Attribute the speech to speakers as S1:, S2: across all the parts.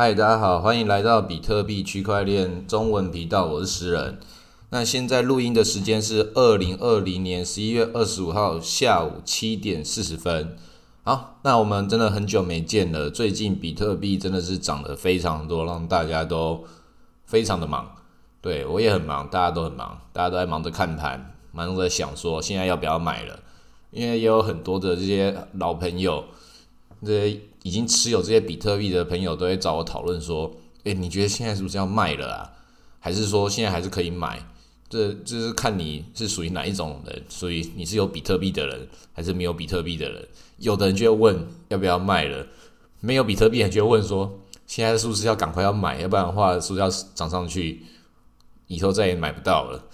S1: 嗨，大家好，欢迎来到比特币区块链中文频道，我是石人。那现在录音的时间是二零二零年十一月二十五号下午七点四十分。好，那我们真的很久没见了。最近比特币真的是涨得非常多，让大家都非常的忙。对我也很忙，大家都很忙，大家都在忙着看盘，忙着想说现在要不要买了。因为也有很多的这些老朋友，这些已经持有这些比特币的朋友都会找我讨论说：“诶，你觉得现在是不是要卖了啊？还是说现在还是可以买？这就是看你是属于哪一种人，所以你是有比特币的人，还是没有比特币的人？有的人就会问要不要卖了，没有比特币就会问说：现在是不是要赶快要买？要不然的话，是不是要涨上去，以后再也买不到了？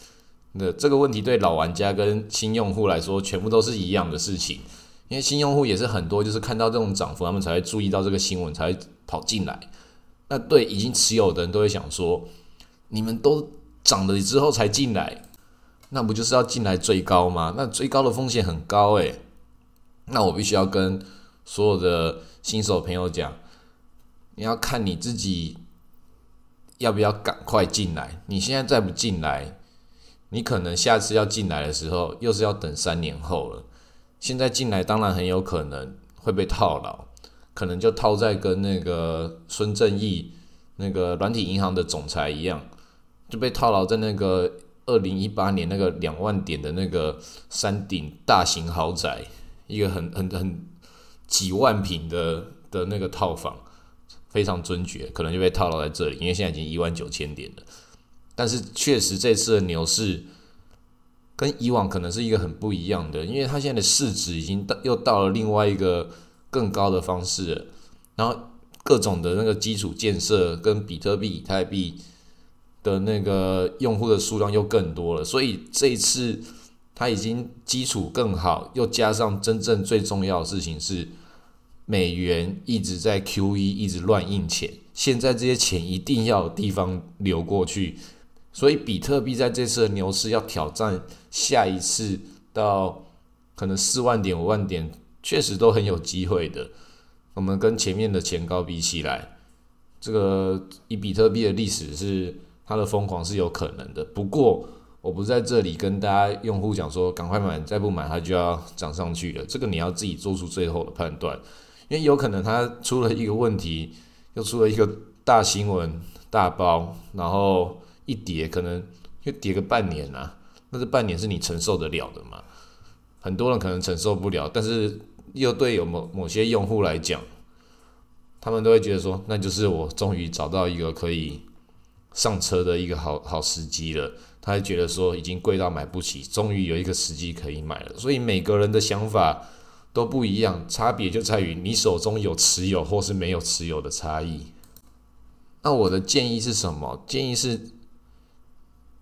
S1: 那这个问题对老玩家跟新用户来说，全部都是一样的事情。因为新用户也是很多，就是看到这种涨幅，他们才会注意到这个新闻，才会跑进来。那对已经持有的人都会想说：你们都涨了之后才进来，那不就是要进来追高吗？那追高的风险很高诶。那我必须要跟所有的新手朋友讲，你要看你自己要不要赶快进来。你现在再不进来，你可能下次要进来的时候，又是要等三年后了。现在进来当然很有可能会被套牢，可能就套在跟那个孙正义那个软体银行的总裁一样，就被套牢在那个二零一八年那个两万点的那个山顶大型豪宅，一个很很很几万平的的那个套房，非常尊爵，可能就被套牢在这里，因为现在已经一万九千点了。但是确实这次的牛市。跟以往可能是一个很不一样的，因为它现在的市值已经到又到了另外一个更高的方式了，然后各种的那个基础建设跟比特币、以太币的那个用户的数量又更多了，所以这一次它已经基础更好，又加上真正最重要的事情是美元一直在 QE 一直乱印钱，现在这些钱一定要有地方流过去。所以比特币在这次的牛市要挑战下一次到可能四万点五万点，确实都很有机会的。我们跟前面的前高比起来，这个以比特币的历史是它的疯狂是有可能的。不过我不在这里跟大家用户讲说赶快买，再不买它就要涨上去了。这个你要自己做出最后的判断，因为有可能它出了一个问题，又出了一个大新闻大包，然后。一跌可能就跌个半年呐，那这半年是你承受得了的吗？很多人可能承受不了，但是又对有某某些用户来讲，他们都会觉得说，那就是我终于找到一个可以上车的一个好好时机了。他会觉得说，已经贵到买不起，终于有一个时机可以买了。所以每个人的想法都不一样，差别就在于你手中有持有或是没有持有的差异。那我的建议是什么？建议是。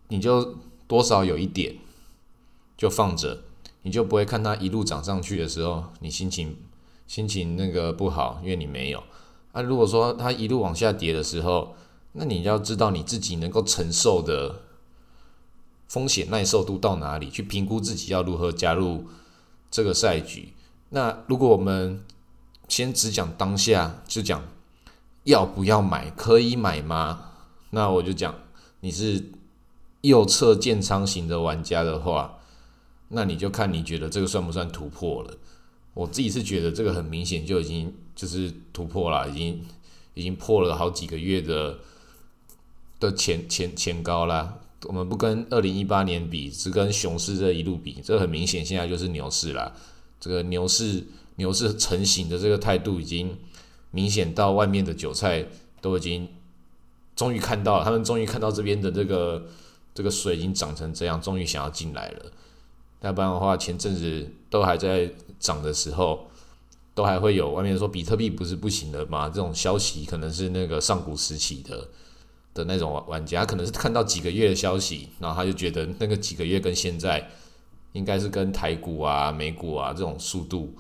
S1: 你就多少有一点，就放着，你就不会看它一路涨上去的时候，你心情心情那个不好，因为你没有。啊，如果说它一路往下跌的时候，那你要知道你自己能够承受的风险耐受度到哪里，去评估自己要如何加入这个赛局。那如果我们先只讲当下，就讲要不要买，可以买吗？那我就讲你是。右侧建仓型的玩家的话，那你就看你觉得这个算不算突破了？我自己是觉得这个很明显就已经就是突破了，已经已经破了好几个月的的前前前高啦。我们不跟二零一八年比，只跟熊市这一路比，这很明显现在就是牛市啦。这个牛市牛市成型的这个态度已经明显到外面的韭菜都已经终于看到了，他们终于看到这边的这个。这个水已经涨成这样，终于想要进来了。要不然的话，前阵子都还在涨的时候，都还会有外面说比特币不是不行的吗？这种消息可能是那个上古时期的的那种玩家，可能是看到几个月的消息，然后他就觉得那个几个月跟现在应该是跟台股啊、美股啊这种速度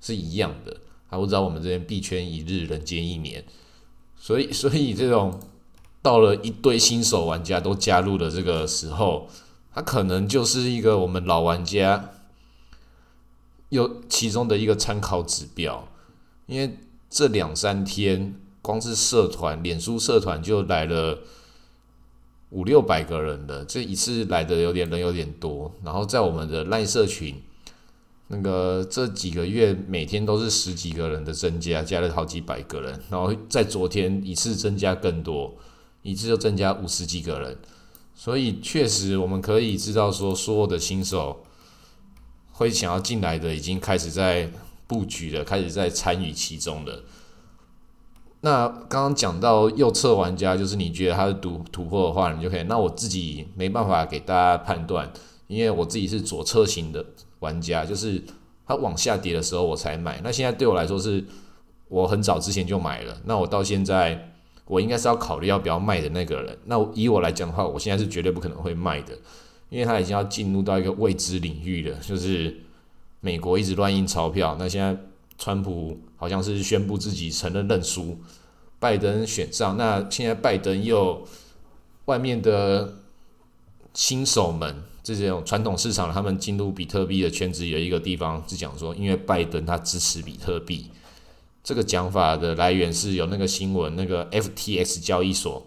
S1: 是一样的。他不知道我们这边币圈一日，人间一年，所以 所以这种。到了一堆新手玩家都加入的这个时候，他可能就是一个我们老玩家有其中的一个参考指标，因为这两三天光是社团，脸书社团就来了五六百个人了，这一次来的有点人有点多。然后在我们的赖社群，那个这几个月每天都是十几个人的增加，加了好几百个人。然后在昨天一次增加更多，一次就增加五十几个人。所以确实我们可以知道说，所有的新手会想要进来的，已经开始在布局了，开始在参与其中的。那刚刚讲到右侧玩家，就是你觉得他是突突破的话，你就可以。那我自己没办法给大家判断，因为我自己是左侧型的玩家，就是他往下跌的时候我才买。那现在对我来说是，我很早之前就买了。那我到现在，我应该是要考虑要不要卖的那个人。那以我来讲的话，我现在是绝对不可能会卖的，因为他已经要进入到一个未知领域了，就是美国一直乱印钞票。那现在。川普好像是宣布自己承认认输，拜登选上，那现在拜登又外面的新手们，这种传统市场，他们进入比特币的圈子有一个地方是讲说，因为拜登他支持比特币，这个讲法的来源是有那个新闻，那个 FTX 交易所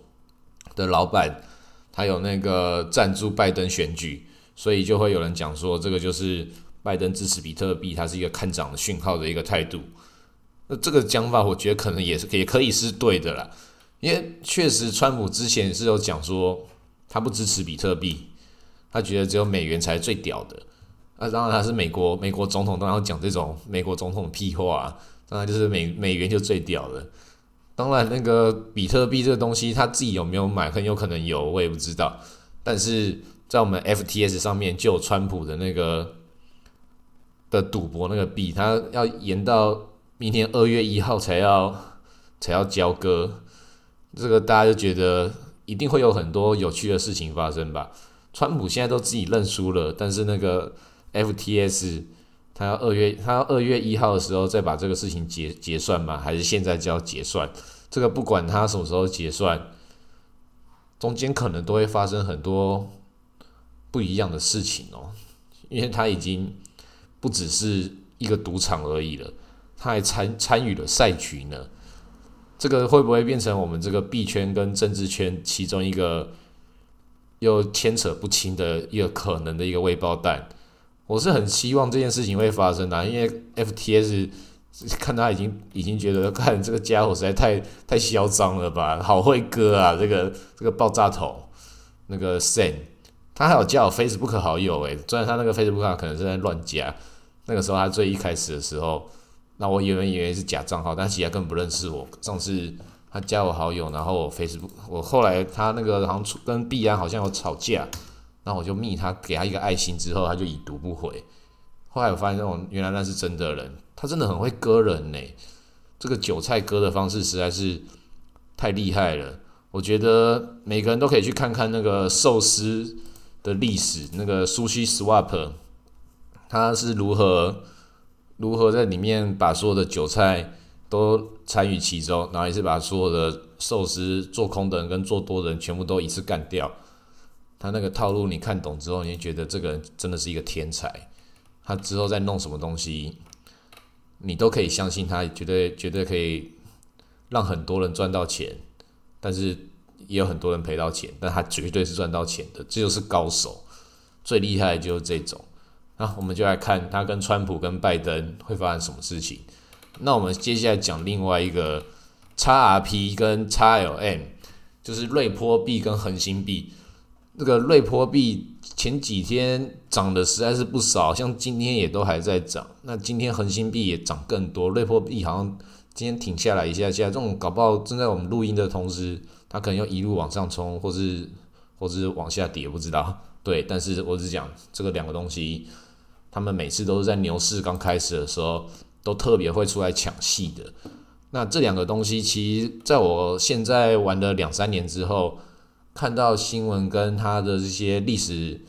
S1: 的老板，他有那个赞助拜登选举，所以就会有人讲说，这个就是。拜登支持比特币，它是一个看涨的讯号的一个态度。那这个讲法，我觉得可能也是也可以是对的啦。因为确实，川普之前是有讲说他不支持比特币，他觉得只有美元才是最屌的。那当然他是美国美国总统，当然要讲这种美国总统屁话，啊当然就是美美元就最屌了。当然，那个比特币这个东西，他自己有没有买，很有可能有，我也不知道。但是在我们 FTS 上面就有川普的那个。的赌博那个币，它要延到明年二月一号才要才要交割，这个大家就觉得一定会有很多有趣的事情发生吧。川普现在都自己认输了，但是那个 FTS 他要二月他要二月一号的时候再把这个事情结结算吗？还是现在就要结算？这个不管他什么时候结算，中间可能都会发生很多不一样的事情哦，因为他已经。不只是一个赌场而已了，他还参参与了赛局呢。这个会不会变成我们这个币圈跟政治圈其中一个又牵扯不清的一个可能的一个未爆弹？我是很希望这件事情会发生的，因为 FTS 看他已经已经觉得看这个家伙实在太太嚣张了吧，好会割啊！这个这个爆炸头那个 Sen，他还有加我 Facebook 好友诶，虽然他那个 Facebook 可能是在乱加。那个时候他最一开始的时候，那我以为以为是假账号，但其实他根本不认识我。上次他加我好友，然后我 Facebook，我后来他那个好像跟碧安好像有吵架，那我就密他，给他一个爱心之后，他就已读不回。后来我发现，那种原来那是真的人，他真的很会割人呢。这个韭菜割的方式实在是太厉害了。我觉得每个人都可以去看看那个寿司的历史，那个 Sushi Swap。他是如何如何在里面把所有的韭菜都参与其中，然后也是把所有的寿司做空的人跟做多的人全部都一次干掉。他那个套路你看懂之后，你就觉得这个人真的是一个天才。他之后再弄什么东西，你都可以相信他，绝对绝对可以让很多人赚到钱，但是也有很多人赔到钱，但他绝对是赚到钱的，这就是高手。最厉害的就是这种。那我们就来看他跟川普跟拜登会发生什么事情。那我们接下来讲另外一个 XRP 跟 XLM，就是瑞波币跟恒星币。这个瑞波币前几天涨的实在是不少，像今天也都还在涨。那今天恒星币也涨更多，瑞波币好像今天停下来一下下，这种搞不好正在我们录音的同时，它可能要一路往上冲，或是或是往下跌，不知道。对，但是我只讲这个两个东西。他们每次都是在牛市刚开始的时候，都特别会出来抢戏的。那这两个东西，其实在我现在玩了两三年之后，看到新闻跟它的这些历史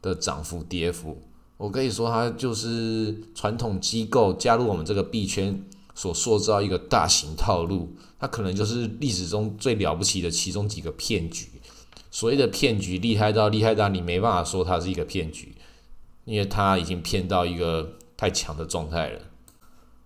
S1: 的涨幅跌幅，我可以说它就是传统机构加入我们这个币圈所塑造一个大型套路。它可能就是历史中最了不起的其中几个骗局。所谓的骗局厉害到厉害到你没办法说它是一个骗局。因为他已经骗到一个太强的状态了。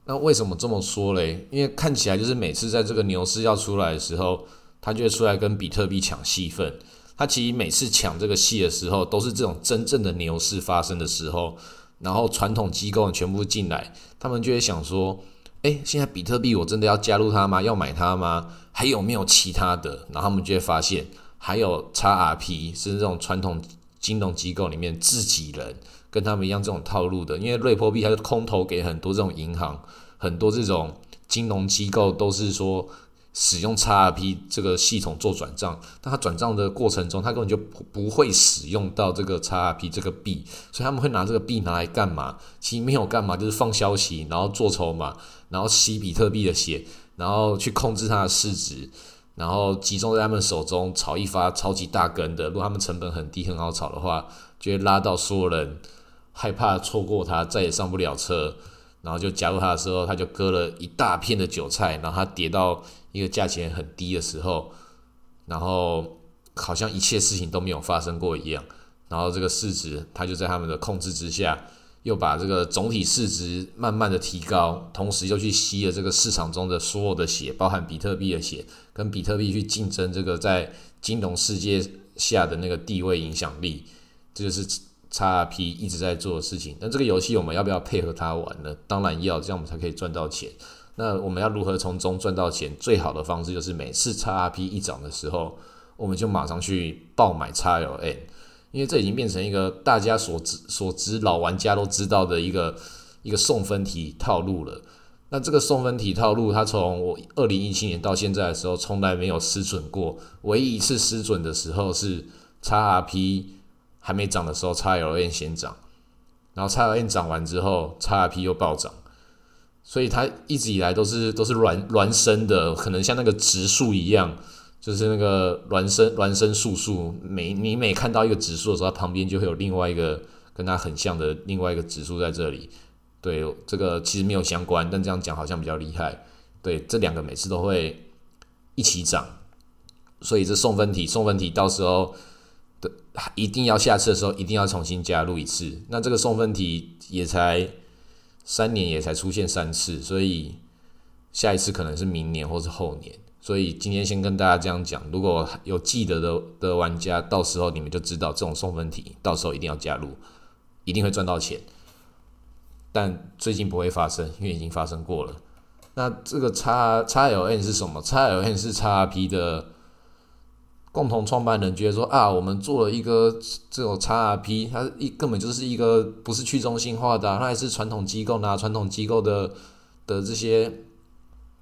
S1: 那为什么这么说嘞？因为看起来就是每次在这个牛市要出来的时候，他就会出来跟比特币抢戏份。他其实每次抢这个戏的时候，都是这种真正的牛市发生的时候，然后传统机构全部进来，他们就会想说：，诶，现在比特币我真的要加入它吗？要买它吗？还有没有其他的？然后他们就会发现，还有 XRP 是这种传统金融机构里面自己人。跟他们一样这种套路的，因为瑞波币它是空投给很多这种银行，很多这种金融机构都是说使用 XRP 这个系统做转账，但他转账的过程中，他根本就不会使用到这个 XRP 这个币，所以他们会拿这个币拿来干嘛？其实没有干嘛，就是放消息，然后做筹码，然后吸比特币的血，然后去控制它的市值，然后集中在他们手中炒一发超级大根的。如果他们成本很低，很好炒的话，就会拉到所有人。害怕错过他，再也上不了车，然后就加入他的时候，他就割了一大片的韭菜，然后他跌到一个价钱很低的时候，然后好像一切事情都没有发生过一样，然后这个市值他就在他们的控制之下，又把这个总体市值慢慢的提高，同时又去吸了这个市场中的所有的血，包含比特币的血，跟比特币去竞争这个在金融世界下的那个地位影响力，这就是。XRP 一直在做的事情，那这个游戏我们要不要配合它玩呢？当然要，这样我们才可以赚到钱。那我们要如何从中赚到钱？最好的方式就是每次 XRP 一涨的时候，我们就马上去爆买 XLN，因为这已经变成一个大家所知所知老玩家都知道的一个一个送分题套路了。那这个送分题套路，它从我二零一七年到现在的时候，从来没有失准过。唯一一次失准的时候是 XRP。还没涨的时候，XLN 先涨，然后 XLN 涨完之后，XRP 又暴涨，所以它一直以来都是都是孪孪生的，可能像那个植树一样，就是那个孪生孪生树数。每你每看到一个指数的时候，它旁边就会有另外一个跟它很像的另外一个指数在这里。对，这个其实没有相关，但这样讲好像比较厉害。对，这两个每次都会一起涨，所以这送分题，送分题到时候的。一定要下次的时候一定要重新加入一次。那这个送分题也才三年，也才出现三次，所以下一次可能是明年或是后年。所以今天先跟大家这样讲，如果有记得的的玩家，到时候你们就知道这种送分题，到时候一定要加入，一定会赚到钱。但最近不会发生，因为已经发生过了。那这个叉叉 L N 是什么？叉 L N 是叉 P 的。共同创办人觉得说啊，我们做了一个这种 XRP，它一根本就是一个不是去中心化的，它还是传统机构拿传统机构的的这些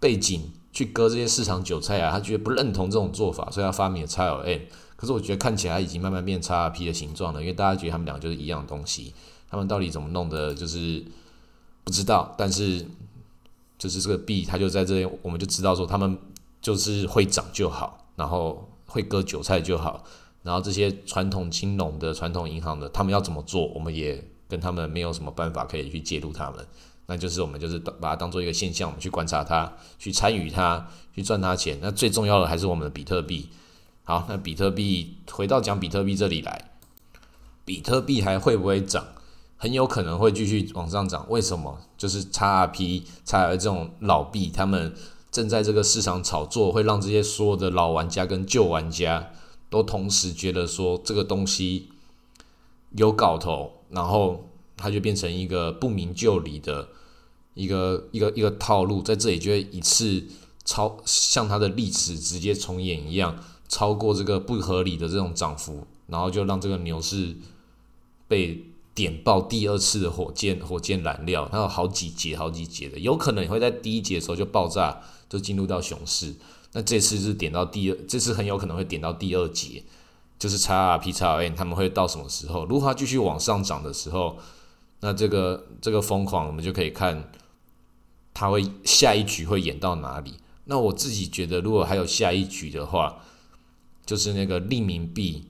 S1: 背景去割这些市场韭菜啊，他觉得不认同这种做法，所以他发明了 XLN。可是我觉得看起来已经慢慢变 XRP 的形状了，因为大家觉得他们两个就是一样东西，他们到底怎么弄的，就是不知道。但是就是这个币，它就在这里，我们就知道说他们就是会涨就好，然后。会割韭菜就好，然后这些传统金融的、传统银行的，他们要怎么做，我们也跟他们没有什么办法可以去介入他们。那就是我们就是把它当做一个现象，我们去观察它，去参与它，去赚它钱。那最重要的还是我们的比特币。好，那比特币回到讲比特币这里来，比特币还会不会涨？很有可能会继续往上涨。为什么？就是 XRP、XR 这种老币，他们。正在这个市场炒作，会让这些所有的老玩家跟旧玩家都同时觉得说这个东西有搞头，然后它就变成一个不明就里的一个一个一个套路，在这里就会一次超像它的历史直接重演一样，超过这个不合理的这种涨幅，然后就让这个牛市被。点爆第二次的火箭，火箭燃料，它有好几节、好几节的，有可能会在第一节的时候就爆炸，就进入到熊市。那这次是点到第二，这次很有可能会点到第二节，就是 XRP、XLN 他们会到什么时候？如果它继续往上涨的时候，那这个这个疯狂，我们就可以看它会下一局会演到哪里。那我自己觉得，如果还有下一局的话，就是那个利民币。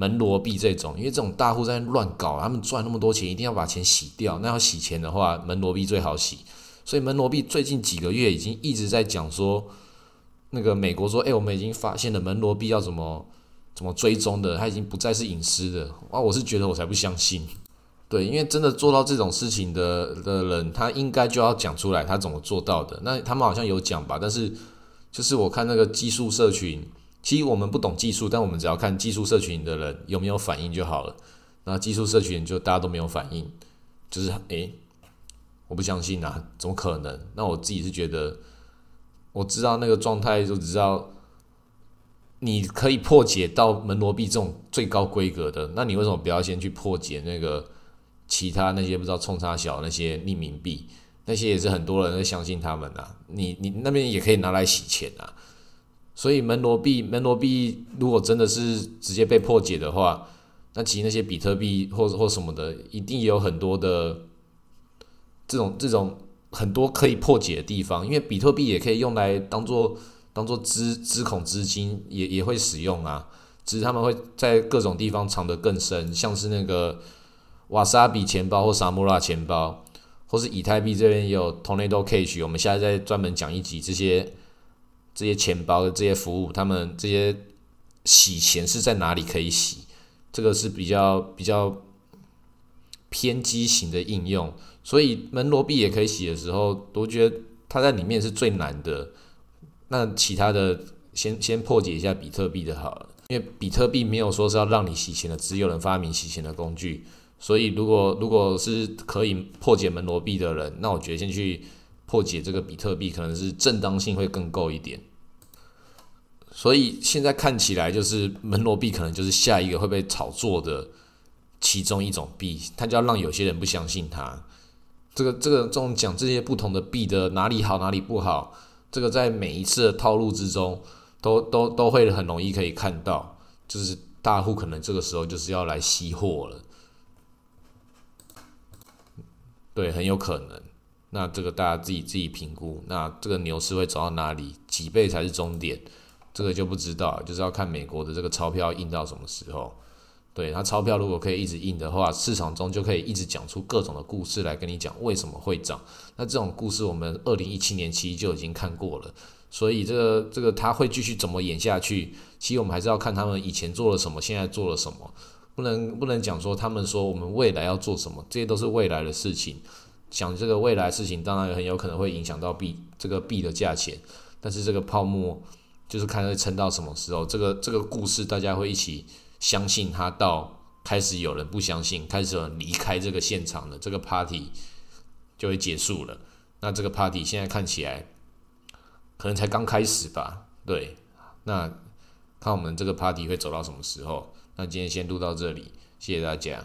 S1: 门罗币这种，因为这种大户在乱搞，他们赚那么多钱，一定要把钱洗掉。那要洗钱的话，门罗币最好洗。所以门罗币最近几个月已经一直在讲说，那个美国说，哎，我们已经发现了门罗币要怎么怎么追踪的，它已经不再是隐私的。啊，我是觉得我才不相信。对，因为真的做到这种事情的的人，他应该就要讲出来他怎么做到的。那他们好像有讲吧，但是就是我看那个技术社群，其实我们不懂技术，但我们只要看技术社群的人有没有反应就好了。那技术社群就大家都没有反应，就是诶，我不相信啊，怎么可能？那我自己是觉得，我知道那个状态，就只知道你可以破解到门罗币这种最高规格的，那你为什么不要先去破解那个？其他那些不知道冲差小那些匿名币，那些也是很多人在相信他们呐。你你那边也可以拿来洗钱啊。所以门罗币门罗币如果真的是直接被破解的话，那其实那些比特币或或什么的，一定也有很多的这种这种很多可以破解的地方。因为比特币也可以用来当做当做资资孔资金，也也会使用啊。只是他们会在各种地方藏得更深，像是那个。瓦萨比钱包或萨穆拉钱包，或是以太币这边也有 Tornado Cash，我们现在在专门讲一集这些这些钱包的这些服务，他们这些洗钱是在哪里可以洗？这个是比较比较偏激型的应用，所以门罗币也可以洗的时候，我觉得它在里面是最难的。那其他的先先破解一下比特币的好了，因为比特币没有说是要让你洗钱的，只有人发明洗钱的工具。所以，如果如果是可以破解门罗币的人，那我觉得先去破解这个比特币，可能是正当性会更够一点。所以现在看起来，就是门罗币可能就是下一个会被炒作的其中一种币，它就要让有些人不相信它。这个这个这种讲这些不同的币的哪里好哪里不好，这个在每一次的套路之中，都都都会很容易可以看到，就是大户可能这个时候就是要来吸货了。对，很有可能。那这个大家自己自己评估。那这个牛市会走到哪里？几倍才是终点？这个就不知道，就是要看美国的这个钞票印到什么时候。对，它钞票如果可以一直印的话，市场中就可以一直讲出各种的故事来跟你讲为什么会涨。那这种故事我们二零一七年其实就已经看过了。所以这个这个它会继续怎么演下去？其实我们还是要看他们以前做了什么，现在做了什么。不能不能讲说他们说我们未来要做什么，这些都是未来的事情。讲这个未来事情，当然很有可能会影响到币这个币的价钱。但是这个泡沫就是看会撑到什么时候。这个这个故事大家会一起相信它，到开始有人不相信，开始有人离开这个现场了，这个 party 就会结束了。那这个 party 现在看起来可能才刚开始吧？对，那看我们这个 party 会走到什么时候？那今天先录到这里，谢谢大家。